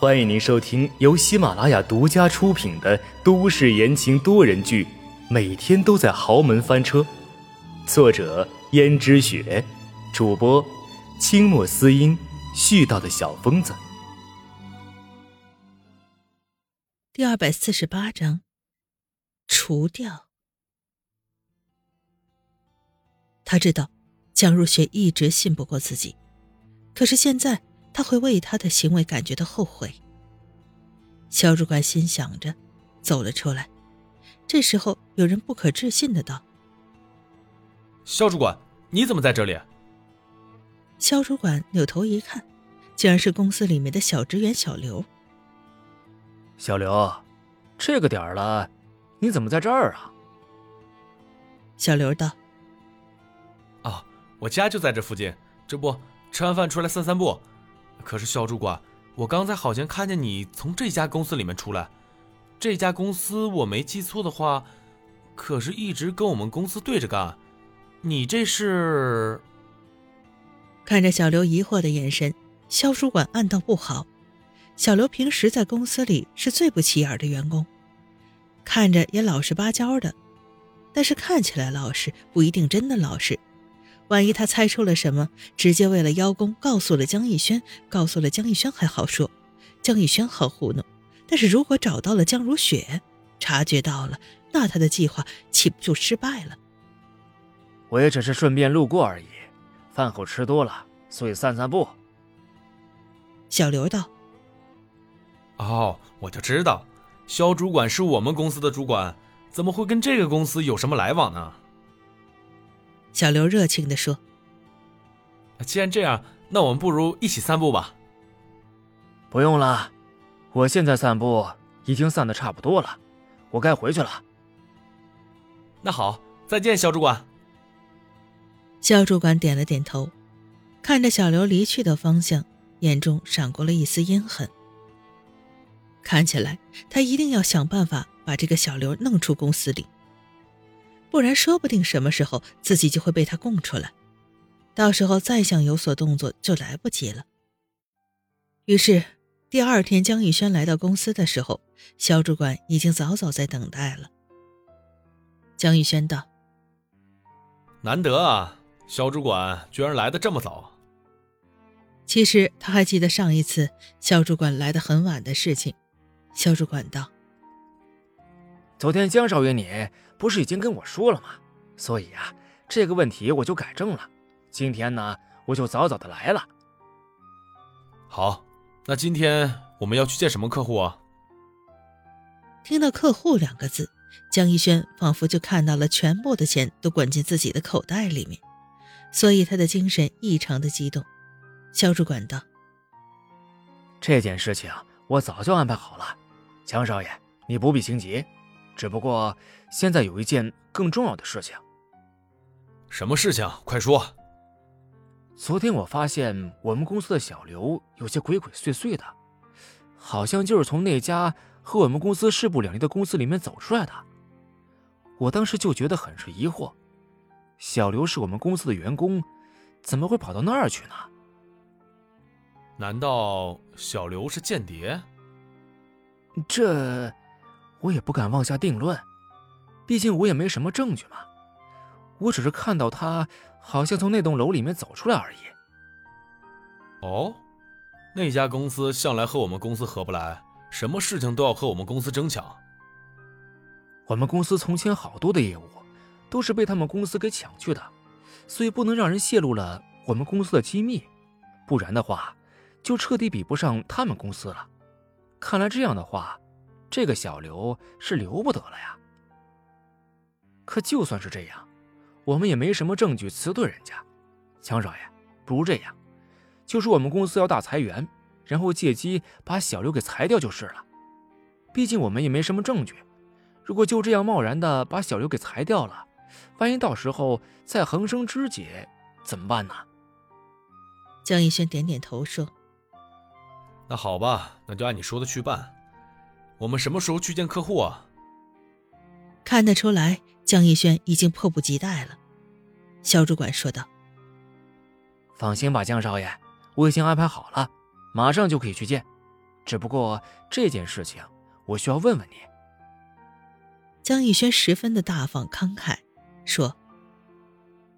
欢迎您收听由喜马拉雅独家出品的都市言情多人剧《每天都在豪门翻车》，作者：胭脂雪，主播：清墨思音，絮叨的小疯子。第二百四十八章，除掉。他知道江如雪一直信不过自己，可是现在他会为他的行为感觉到后悔。肖主管心想着，走了出来。这时候，有人不可置信的道：“肖主管，你怎么在这里？”肖主管扭头一看，竟然是公司里面的小职员小刘。小刘，这个点儿了，你怎么在这儿啊？小刘道：“哦，我家就在这附近，这不吃完饭出来散散步。可是肖主管，我刚才好像看见你从这家公司里面出来。这家公司我没记错的话，可是一直跟我们公司对着干。你这是？”看着小刘疑惑的眼神，肖主管暗道不好。小刘平时在公司里是最不起眼的员工，看着也老实巴交的，但是看起来老实不一定真的老实。万一他猜出了什么，直接为了邀功告诉了江逸轩，告诉了江逸轩还好说，江逸轩好糊弄。但是如果找到了江如雪，察觉到了，那他的计划岂不就失败了？我也只是顺便路过而已，饭后吃多了，所以散散步。小刘道。哦，我就知道，肖主管是我们公司的主管，怎么会跟这个公司有什么来往呢？小刘热情的说：“既然这样，那我们不如一起散步吧。”不用了，我现在散步已经散的差不多了，我该回去了。那好，再见，肖主管。肖主管点了点头，看着小刘离去的方向，眼中闪过了一丝阴狠。看起来他一定要想办法把这个小刘弄出公司里，不然说不定什么时候自己就会被他供出来，到时候再想有所动作就来不及了。于是第二天，江宇轩来到公司的时候，肖主管已经早早在等待了。江宇轩道：“难得啊，肖主管居然来的这么早。”其实他还记得上一次肖主管来的很晚的事情。肖主管道：“昨天江少爷你不是已经跟我说了吗？所以啊，这个问题我就改正了。今天呢，我就早早的来了。好，那今天我们要去见什么客户啊？”听到“客户”两个字，江一轩仿佛就看到了全部的钱都滚进自己的口袋里面，所以他的精神异常的激动。肖主管道：“这件事情我早就安排好了。”江少爷，你不必心急，只不过现在有一件更重要的事情。什么事情？快说。昨天我发现我们公司的小刘有些鬼鬼祟祟的，好像就是从那家和我们公司势不两立的公司里面走出来的。我当时就觉得很是疑惑，小刘是我们公司的员工，怎么会跑到那儿去呢？难道小刘是间谍？这，我也不敢妄下定论，毕竟我也没什么证据嘛。我只是看到他好像从那栋楼里面走出来而已。哦，那家公司向来和我们公司合不来，什么事情都要和我们公司争抢。我们公司从前好多的业务都是被他们公司给抢去的，所以不能让人泄露了我们公司的机密，不然的话，就彻底比不上他们公司了。看来这样的话，这个小刘是留不得了呀。可就算是这样，我们也没什么证据辞退人家。江少爷，不如这样，就说我们公司要大裁员，然后借机把小刘给裁掉就是了。毕竟我们也没什么证据，如果就这样贸然的把小刘给裁掉了，万一到时候再横生枝节，怎么办呢？江逸轩点点头说。那好吧，那就按你说的去办。我们什么时候去见客户啊？看得出来，江逸轩已经迫不及待了。肖主管说道：“放心吧，江少爷，我已经安排好了，马上就可以去见。只不过这件事情，我需要问问你。江逸轩十分的大方慷慨，说：“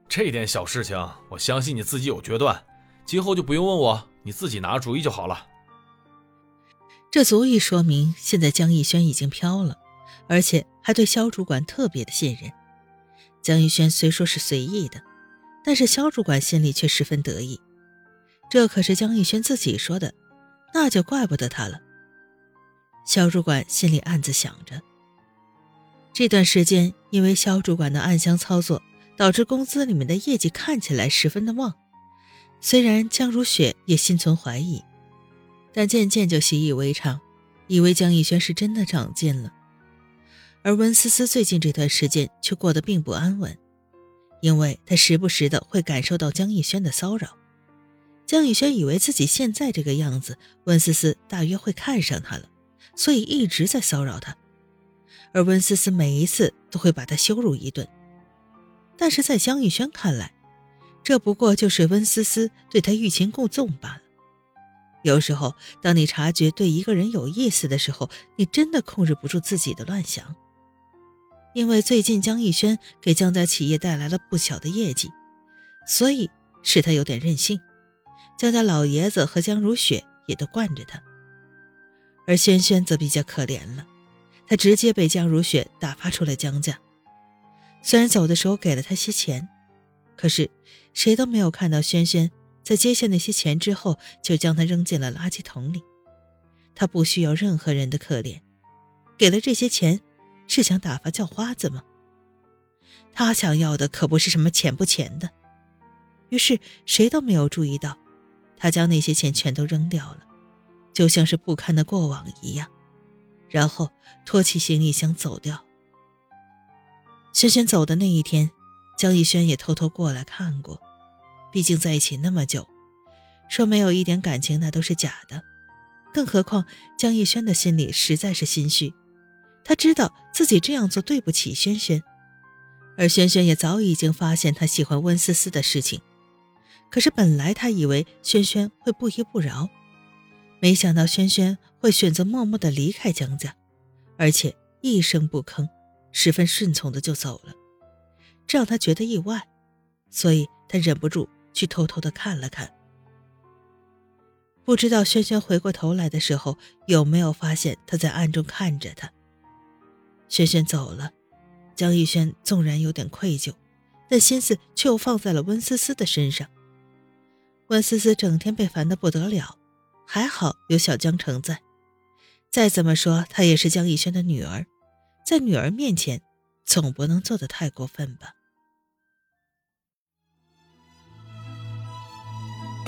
这点小事情，我相信你自己有决断，今后就不用问我，你自己拿主意就好了。”这足以说明，现在江逸轩已经飘了，而且还对肖主管特别的信任。江逸轩虽说是随意的，但是肖主管心里却十分得意。这可是江逸轩自己说的。那就怪不得他了。肖主管心里暗自想着。这段时间，因为肖主管的暗箱操作，导致公司里面的业绩看起来十分的旺。虽然江如雪也心存怀疑，但渐渐就习以为常，以为江逸轩是真的长进了。而温思思最近这段时间却过得并不安稳，因为她时不时的会感受到江逸轩的骚扰。江宇轩以为自己现在这个样子，温思思大约会看上他了，所以一直在骚扰他。而温思思每一次都会把他羞辱一顿。但是在江宇轩看来，这不过就是温思思对他欲擒故纵罢了。有时候，当你察觉对一个人有意思的时候，你真的控制不住自己的乱想。因为最近江逸轩给江家企业带来了不小的业绩，所以使他有点任性。江家老爷子和江如雪也都惯着他，而轩轩则比较可怜了，他直接被江如雪打发出了江家。虽然走的时候给了他些钱，可是谁都没有看到轩轩在接下那些钱之后就将他扔进了垃圾桶里。他不需要任何人的可怜，给了这些钱是想打发叫花子吗？他想要的可不是什么钱不钱的。于是谁都没有注意到。他将那些钱全都扔掉了，就像是不堪的过往一样，然后拖起行李箱走掉。轩轩走的那一天，江逸轩也偷偷过来看过，毕竟在一起那么久，说没有一点感情那都是假的。更何况江逸轩的心里实在是心虚，他知道自己这样做对不起轩轩，而轩轩也早已经发现他喜欢温思思的事情。可是本来他以为轩轩会不依不饶，没想到轩轩会选择默默的离开江家，而且一声不吭，十分顺从的就走了，这让他觉得意外，所以他忍不住去偷偷的看了看。不知道轩轩回过头来的时候有没有发现他在暗中看着他。轩轩走了，江逸轩纵然有点愧疚，但心思却又放在了温思思的身上。温思思整天被烦得不得了，还好有小江城在。再怎么说，她也是江逸轩的女儿，在女儿面前，总不能做得太过分吧。